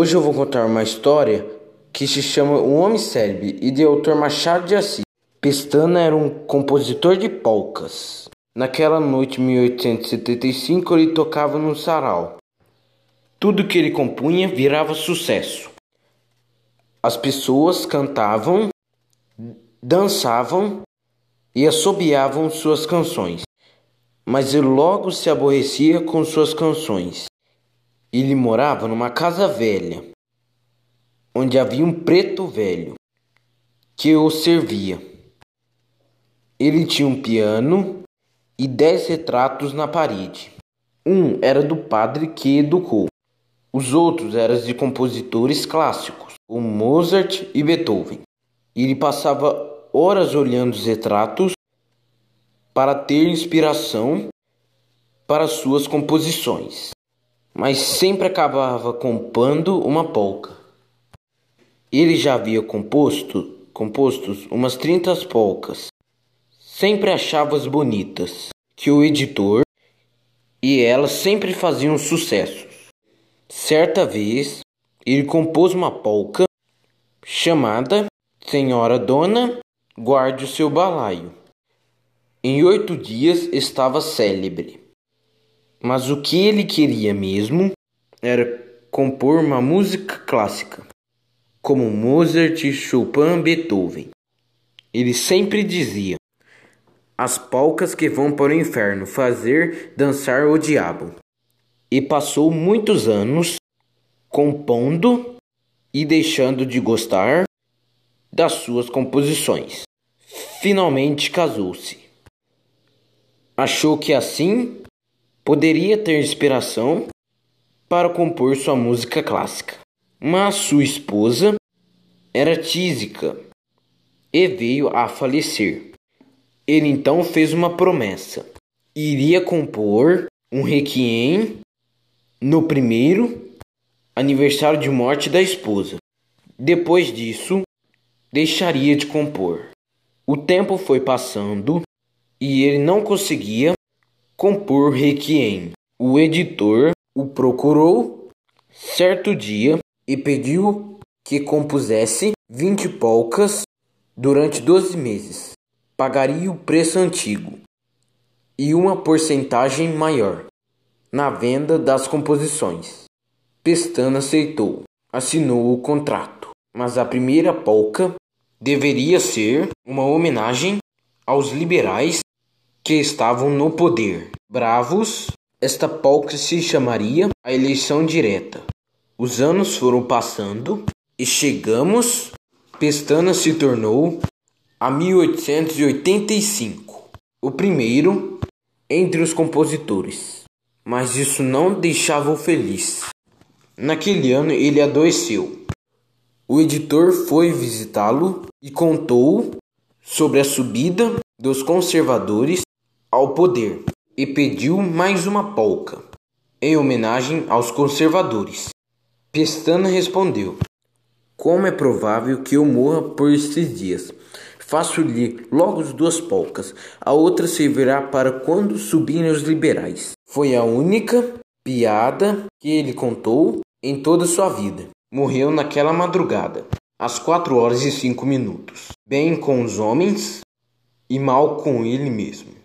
Hoje eu vou contar uma história que se chama O Homem Célebre e de autor Machado de Assis. Pestana era um compositor de polcas. Naquela noite, em 1875, ele tocava num sarau. Tudo que ele compunha virava sucesso. As pessoas cantavam, dançavam e assobiavam suas canções. Mas ele logo se aborrecia com suas canções. Ele morava numa casa velha, onde havia um preto velho que o servia. Ele tinha um piano e dez retratos na parede. Um era do padre que educou. Os outros eram de compositores clássicos, como Mozart e Beethoven. Ele passava horas olhando os retratos para ter inspiração para suas composições, mas sempre acabava compondo uma polca. Ele já havia composto compostos umas 30 polcas. Sempre achava-as bonitas, que o editor e elas sempre faziam sucesso. Certa vez, ele compôs uma polca chamada Senhora Dona, guarde o seu balaio. Em oito dias estava célebre. Mas o que ele queria mesmo era compor uma música clássica, como Mozart, Chopin, Beethoven. Ele sempre dizia: As polcas que vão para o inferno fazer dançar o diabo e passou muitos anos compondo e deixando de gostar das suas composições. Finalmente casou-se. Achou que assim poderia ter inspiração para compor sua música clássica. Mas sua esposa era tísica e veio a falecer. Ele então fez uma promessa: iria compor um requiem no primeiro aniversário de morte da esposa. Depois disso, deixaria de compor. O tempo foi passando e ele não conseguia compor Requiem. O editor o procurou certo dia e pediu que compusesse 20 polcas durante 12 meses. Pagaria o preço antigo e uma porcentagem maior na venda das composições. Pestana aceitou, assinou o contrato, mas a primeira polca deveria ser uma homenagem aos liberais que estavam no poder. Bravos, esta polca se chamaria a eleição direta. Os anos foram passando e chegamos. Pestana se tornou a 1885, o primeiro entre os compositores mas isso não deixava-o feliz. Naquele ano ele adoeceu. O editor foi visitá-lo e contou sobre a subida dos conservadores ao poder e pediu mais uma polca em homenagem aos conservadores. Pestana respondeu: Como é provável que eu morra por estes dias? Faço-lhe logo as duas polcas, a outra servirá para quando subirem os liberais. Foi a única piada que ele contou em toda sua vida. Morreu naquela madrugada, às quatro horas e cinco minutos, bem com os homens e mal com ele mesmo.